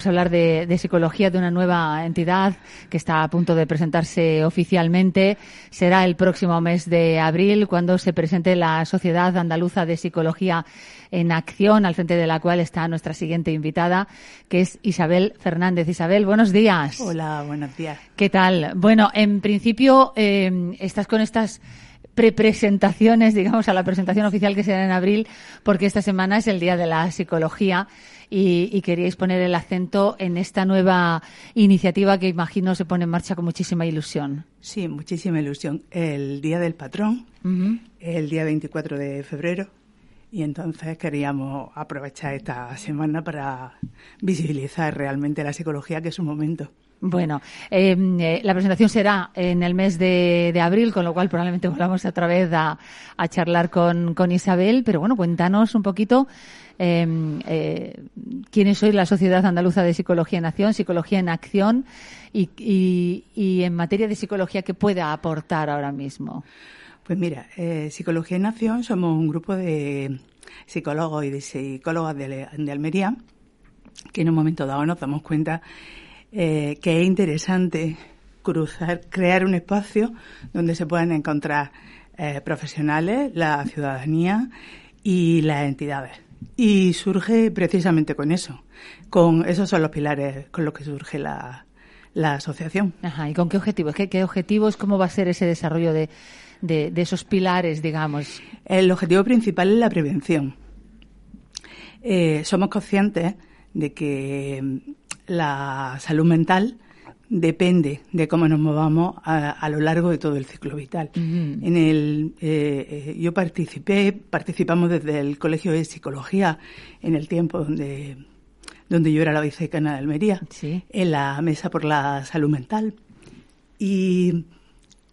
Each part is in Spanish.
Vamos a hablar de, psicología de una nueva entidad que está a punto de presentarse oficialmente. Será el próximo mes de abril cuando se presente la Sociedad Andaluza de Psicología en Acción, al frente de la cual está nuestra siguiente invitada, que es Isabel Fernández. Isabel, buenos días. Hola, buenos días. ¿Qué tal? Bueno, en principio eh, estás con estas prepresentaciones, digamos, a la presentación oficial que será en abril, porque esta semana es el Día de la Psicología y, queríais poner el acento en esta nueva iniciativa que imagino se pone en marcha con muchísima ilusión. Sí, muchísima ilusión. El Día del Patrón, el día 24 de febrero, y entonces queríamos aprovechar esta semana para visibilizar realmente la psicología, que es un momento. Bueno, em, eh, la presentación será en el mes de, abril, con lo cual probablemente volvamos otra vez a, charlar con, con, Isabel. Pero bueno, cuéntanos un poquito em, eh, quiénes sois la Sociedad Andaluza de Psicología en Acción, Psicología en Acción, y, y, en materia de psicología, ¿qué puede aportar ahora mismo? Pues mira, eh, Psicología en Acción somos un grupo de psicólogos y de psicólogas de, de Almería que en un momento dado nos damos cuenta eh, que es interesante cruzar, crear un espacio donde se puedan encontrar eh, profesionales, la ciudadanía y las entidades. Y surge precisamente con eso, con esos son los pilares con los que surge la, la asociación. Ajá, ¿y con qué objetivos? ¿Qué, qué objetivos? ¿Cómo va a ser ese desarrollo de, de, de, esos pilares, digamos? El objetivo principal es la prevención. Eh, somos conscientes de que la salud mental depende de cómo nos movamos a, lo largo de todo el ciclo vital. En el, eh, eh, yo participé, participamos desde el Colegio de Psicología en el tiempo donde, donde yo era la vicecana de Almería, en la Mesa por la Salud Mental. Y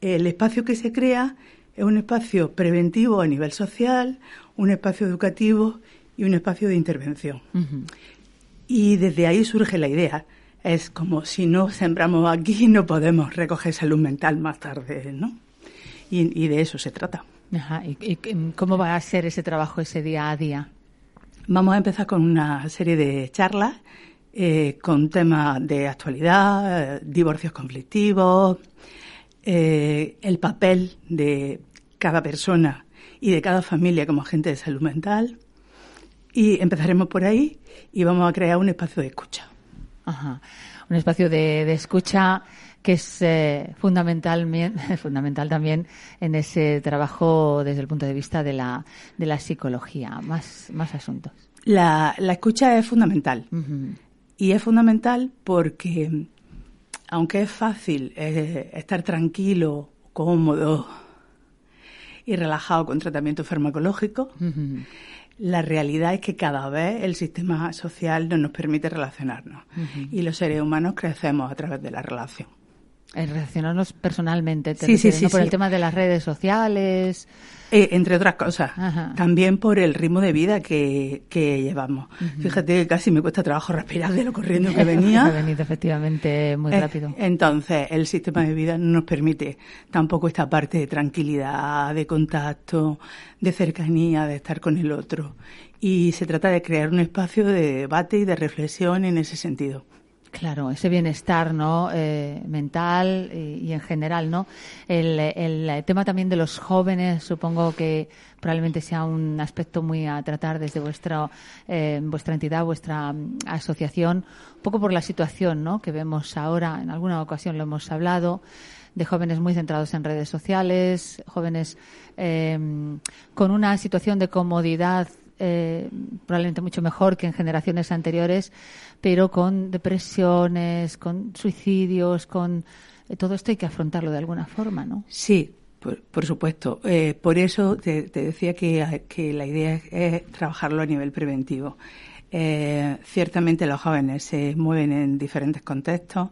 el espacio que se crea es un espacio preventivo a nivel social, un espacio educativo y un espacio de intervención. Y desde ahí surge la idea. Es como si no sembramos aquí, no podemos recoger salud mental más tarde, ¿no? Y, de eso se trata. Ajá. ¿Y, cómo va a ser ese trabajo ese día a día? Vamos a empezar con una serie de charlas eh, con temas de actualidad, divorcios conflictivos, eh, el papel de cada persona y de cada familia como agente de salud mental, y empezaremos por ahí y vamos a crear un espacio de escucha. Ajá. Un espacio de, escucha que es eh, fundamental, fundamental también en ese trabajo desde el punto de vista de la, de la psicología. Más, más asuntos. La, la escucha es fundamental. Y es fundamental porque, aunque es fácil eh, estar tranquilo, cómodo y relajado con tratamiento farmacológico, la realidad es que cada vez el sistema social no nos permite relacionarnos y los seres humanos crecemos a través de la relación. En relacionarnos personalmente, sí, sí, sí, por el tema de las redes sociales. Eh, entre otras cosas, también por el ritmo de vida que, llevamos. Fíjate que casi me cuesta trabajo respirar de lo corriendo que venía. ha venido efectivamente muy eh, rápido. entonces, el sistema de vida no nos permite tampoco esta parte de tranquilidad, de contacto, de cercanía, de estar con el otro. Y se trata de crear un espacio de debate y de reflexión en ese sentido. Claro, ese bienestar, ¿no? Eh, mental y, en general, ¿no? El, tema también de los jóvenes, supongo que probablemente sea un aspecto muy a tratar desde vuestra eh, vuestra entidad, vuestra mm, asociación, un poco por la situación, ¿no? Que vemos ahora, en alguna ocasión lo hemos hablado, de jóvenes muy centrados en redes sociales, jóvenes eh, con una situación de comodidad eh, probablemente mucho mejor que en generaciones anteriores, pero con depresiones, con suicidios, con eh, todo esto hay que afrontarlo de alguna forma, ¿no? Sí, por, supuesto. Eh, por eso te, decía que, que, la idea es, trabajarlo a nivel preventivo. ciertamente los jóvenes se mueven en diferentes contextos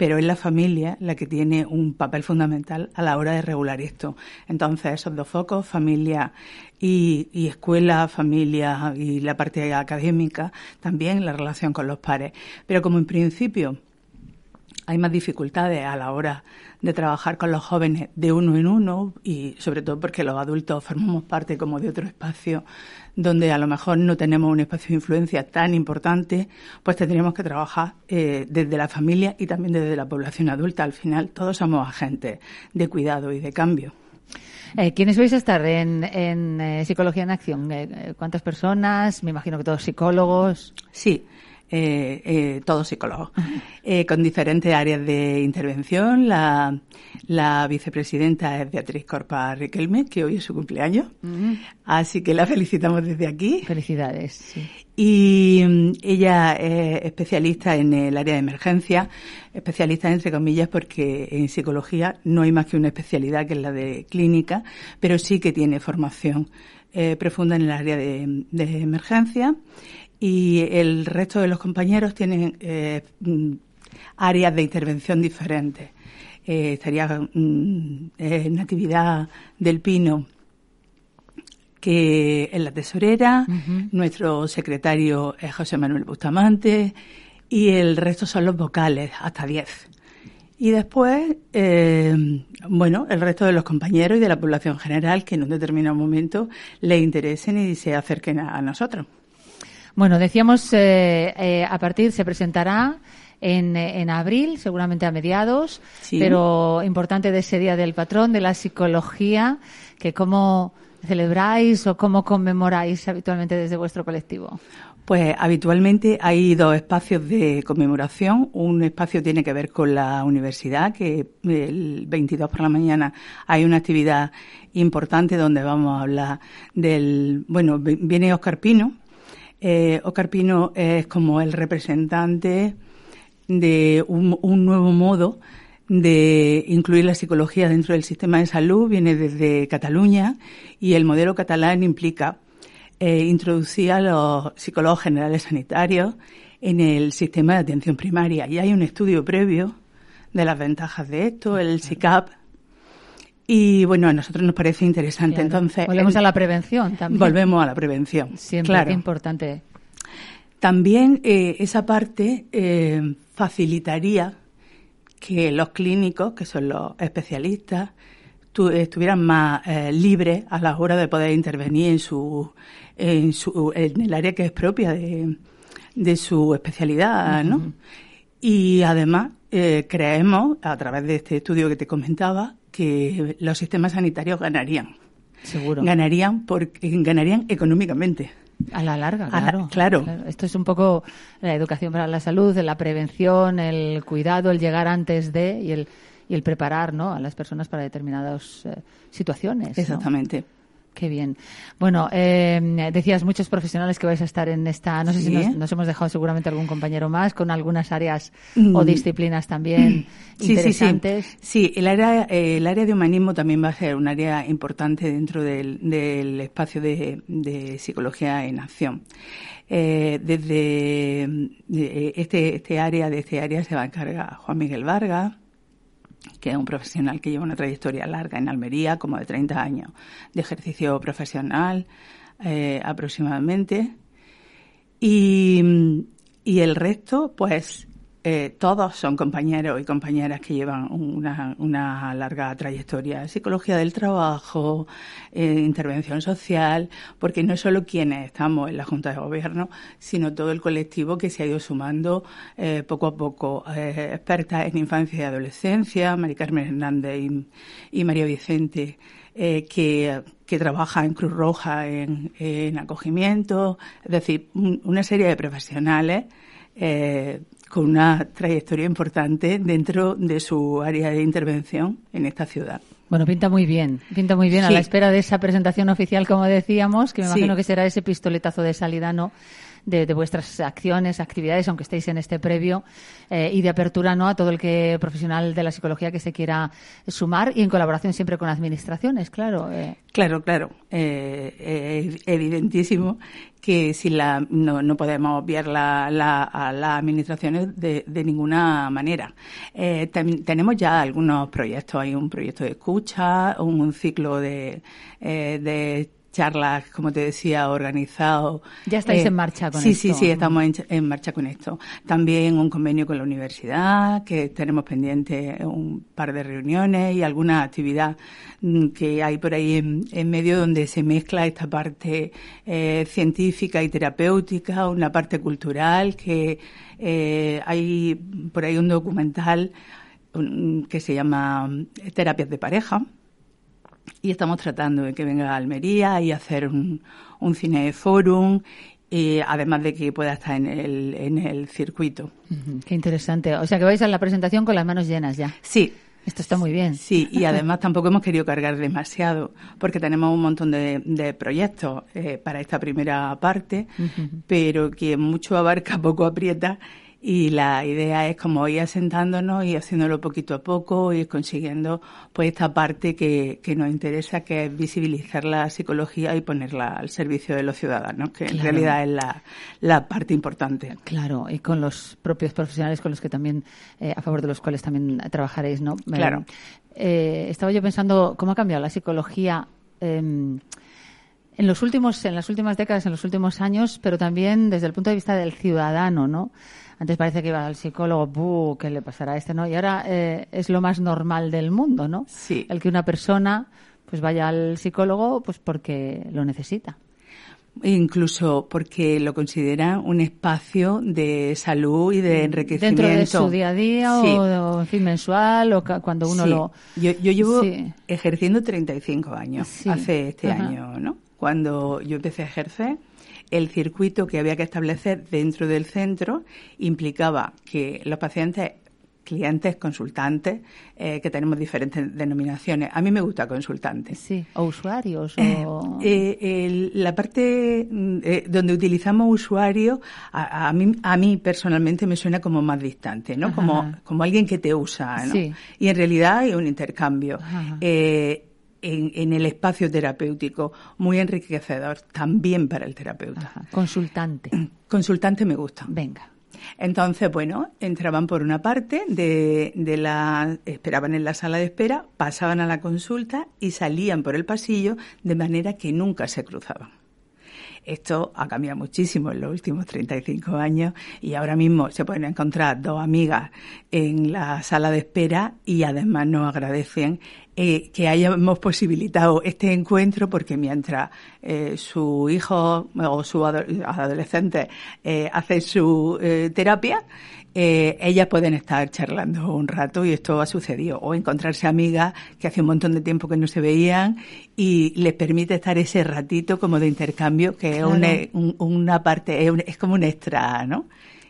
pero es la familia la que tiene un papel fundamental a la hora de regular esto. Entonces, esos dos focos, familia y, escuela, familia y la parte académica, también la relación con los pares. Pero como en principio hay más dificultades a la hora de trabajar con los jóvenes de uno en uno y sobre todo porque los adultos formamos parte como de otro espacio donde a lo mejor no tenemos un espacio de influencia tan importante, pues tendríamos que trabajar eh, desde la familia y también desde la población adulta. Al final todos somos agentes de cuidado y de cambio. Eh, ¿Quiénes vais a estar en, eh, Psicología en Acción? ¿Cuántas personas? Me imagino que todos psicólogos. Sí, eh, eh, todos psicólogos, eh, con diferentes áreas de intervención. La, la vicepresidenta es Beatriz Corpa Riquelme, que hoy es su cumpleaños, así que la felicitamos desde aquí. Felicidades. Y mm, ella es especialista en el área de emergencia, especialista entre comillas porque en psicología no hay más que una especialidad que es la de clínica, pero sí que tiene formación eh, profunda en el área de, de emergencia y el resto de los compañeros tienen eh, mm, áreas de intervención diferentes. Eh, estaría mm, en Natividad del Pino, que es la tesorera, nuestro secretario es José Manuel Bustamante y el resto son los vocales, hasta 10. Y después, eh, bueno, el resto de los compañeros y de la población general que en un determinado momento le interesen y se acerquen a nosotros. Bueno, decíamos, eh, eh, a partir se presentará en, en, abril, seguramente a mediados, pero importante de ese Día del Patrón, de la Psicología, que cómo celebráis o cómo conmemoráis habitualmente desde vuestro colectivo. Pues habitualmente hay dos espacios de conmemoración. Un espacio tiene que ver con la universidad, que el 22 por la mañana hay una actividad importante donde vamos a hablar del, bueno, viene Oscar Pino, eh, Pino es como el representante de un, nuevo modo de incluir la psicología dentro del sistema de salud, viene desde Cataluña y el modelo catalán implica eh, introducir a los psicólogos generales sanitarios en el sistema de atención primaria. Y hay un estudio previo de las ventajas de esto, el SICAP, y bueno, a nosotros nos parece interesante. Entonces, volvemos a la prevención también. Volvemos a la prevención. Siempre, claro. importante. También eh, esa parte eh, facilitaría que los clínicos, que son los especialistas, estuvieran más eh, libres a la hora de poder intervenir en su, en, su, en el área que es propia de, de su especialidad, ¿no? Y además creemos, a través de este estudio que te comentaba, que los sistemas sanitarios ganarían. Seguro. Ganarían porque ganarían económicamente. A la larga, claro, claro. Esto es un poco la educación para la salud, la prevención, el cuidado, el llegar antes de y el, y el preparar ¿no? a las personas para determinadas eh, situaciones. Exactamente. Qué bien. Bueno, eh, decías muchos profesionales que vais a estar en esta. No sé si nos, hemos dejado seguramente algún compañero más con algunas áreas o mm. disciplinas también interesantes. Sí, sí. el área el área de humanismo también va a ser un área importante dentro del, espacio de, psicología en acción. Eh, desde este este área de este área se va a encargar Juan Miguel Vargas que es un profesional que lleva una trayectoria larga en Almería, como de 30 años de ejercicio profesional eh, aproximadamente. Y, y el resto, pues eh, todos son compañeros y compañeras que llevan una, una larga trayectoria, psicología del trabajo, intervención social, porque no solo quienes estamos en la Junta de Gobierno, sino todo el colectivo que se ha ido sumando eh, poco a poco, eh, expertas en infancia y adolescencia, Mari Carmen Hernández y, María Vicente. Que, que, trabaja en Cruz Roja en, en acogimiento, es decir, una serie de profesionales con una trayectoria importante dentro de su área de intervención en esta ciudad. Bueno, pinta muy bien, pinta muy bien a la espera de esa presentación oficial, como decíamos, que me imagino que será ese pistoletazo de salida, ¿no? De, vuestras acciones, actividades, aunque estéis en este previo, eh, y de apertura no a todo el que profesional de la psicología que se quiera sumar y en colaboración siempre con administraciones, claro. Eh. Claro, claro. Eh, evidentísimo que si la, no, no podemos obviar a las administraciones de, ninguna manera. Eh, tenemos ya algunos proyectos. Hay un proyecto de escucha, un, ciclo de, eh, de charlas, como te decía, organizado. Ya estáis en marcha con sí, esto. Sí, sí, sí, estamos en, marcha con esto. También un convenio con la universidad, que tenemos pendiente un par de reuniones y alguna actividad mm, que hay por ahí en, medio donde se mezcla esta parte eh, científica y terapéutica, una parte cultural, que eh, hay por ahí un documental que se llama Terapias de Pareja, y estamos tratando de que venga a Almería y hacer un, un cineforum y además de que pueda estar en el, en el circuito. Qué interesante. O sea que vais a la presentación con las manos llenas ya. Sí. Esto está muy bien. Sí, y además tampoco hemos querido cargar demasiado, porque tenemos un montón de, de proyectos eh, para esta primera parte, pero que mucho abarca, poco aprieta, y la idea es como ir asentándonos y haciéndolo poquito a poco y consiguiendo pues esta parte que, que, nos interesa que es visibilizar la psicología y ponerla al servicio de los ciudadanos que en realidad es la, la, parte importante. Claro y con los propios profesionales con los que también eh, a favor de los cuales también trabajaréis no claro. eh, estaba yo pensando cómo ha cambiado la psicología em, en los últimos en las últimas décadas en los últimos años pero también desde el punto de vista del ciudadano no antes parece que iba al psicólogo, ¡buh! ¿Qué le pasará a este? ¿no? Y ahora eh, es lo más normal del mundo, ¿no? Sí. El que una persona pues vaya al psicólogo pues porque lo necesita. Incluso porque lo considera un espacio de salud y de enriquecimiento. Dentro de su día a día o, en fin, mensual o cuando uno lo... Yo, yo llevo ejerciendo 35 años, hace este año, ¿no? Cuando yo empecé a ejercer, el circuito que había que establecer dentro del centro implicaba que los pacientes clientes, consultantes, eh, que tenemos diferentes denominaciones. A mí me gusta consultantes. Sí, o usuarios. O... Eh, eh, la parte donde utilizamos usuarios, a, mí, a mí personalmente me suena como más distante, ¿no? Como, como alguien que te usa, ¿no? Sí. Y en realidad hay un intercambio en, el espacio terapéutico, muy enriquecedor también para el terapeuta. Consultante. Consultante me gusta. Venga. Entonces, bueno, entraban por una parte de, de la, esperaban en la sala de espera, pasaban a la consulta y salían por el pasillo de manera que nunca se cruzaban. Esto ha cambiado muchísimo en los últimos 35 años y ahora mismo se pueden encontrar dos amigas en la sala de espera y además nos agradecen eh, que hayamos posibilitado este encuentro porque mientras eh, su hijo o su adolescente eh, hace su terapia, eh, ellas pueden estar charlando un rato y esto ha sucedido. O encontrarse amigas que hace un montón de tiempo que no se veían y les permite estar ese ratito como de intercambio que es una, parte, es, como un extra, ¿no?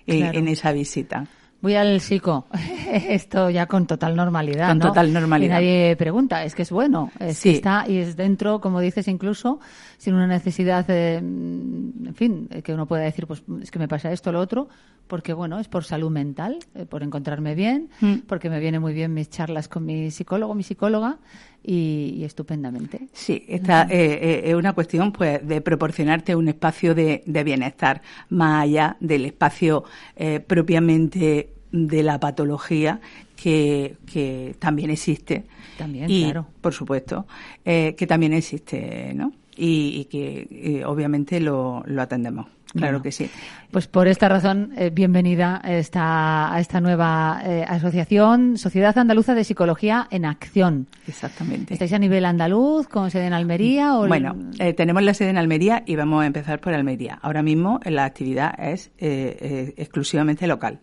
Eh, en esa visita voy al psico. Esto ya con total normalidad. Con total normalidad. Y nadie pregunta, es que es bueno, es sí. está y es dentro, como dices, incluso sin una necesidad, de, en fin, que uno pueda decir, pues es que me pasa esto, lo otro, porque bueno, es por salud mental, eh, por encontrarme bien, mm. porque me viene muy bien mis charlas con mi psicólogo, mi psicóloga, y, estupendamente. Sí, esta eh, eh, es una cuestión pues de proporcionarte un espacio de, bienestar más allá del espacio eh, propiamente de la patología que, que también existe. También, y, claro. Por supuesto, que también existe, ¿no? Y, que obviamente lo, lo atendemos. Claro que sí. Pues por esta razón, eh, bienvenida esta, a esta nueva eh, asociación, Sociedad Andaluza de Psicología en Acción. Exactamente. ¿Estáis a nivel andaluz, con sede en Almería? O bueno, eh, tenemos la sede en Almería y vamos a empezar por Almería. Ahora mismo la actividad es exclusivamente local.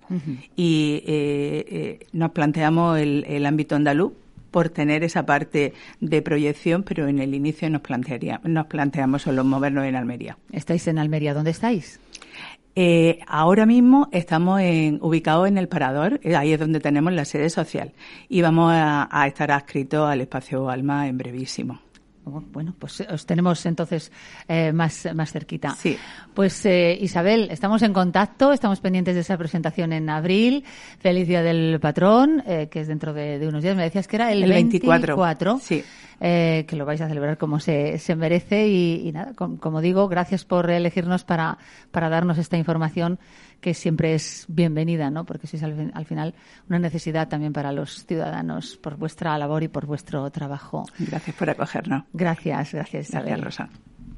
Y nos planteamos el, el ámbito andaluz por tener esa parte de proyección, pero en el inicio nos plantearía, nos planteamos solo movernos en Almería. ¿Estáis en Almería? ¿Dónde estáis? Eh, ahora mismo estamos en, ubicados en el Parador, eh, ahí es donde tenemos la sede social y vamos a, a estar adscritos al espacio Alma en brevísimo. Oh, bueno, pues eh, os tenemos entonces eh, más, más cerquita. Sí. Pues eh, Isabel, estamos en contacto, estamos pendientes de esa presentación en abril. Feliz Día del Patrón, que es dentro de, unos días. Me decías que era el, 24. Sí. que lo vais a celebrar como se, se merece. Y, nada, como digo, gracias por elegirnos para, para darnos esta información que siempre es bienvenida, ¿no? Porque es al, al, final una necesidad también para los ciudadanos por vuestra labor y por vuestro trabajo. Gracias por acogernos. Gracias, gracias. Gracias, Rosa.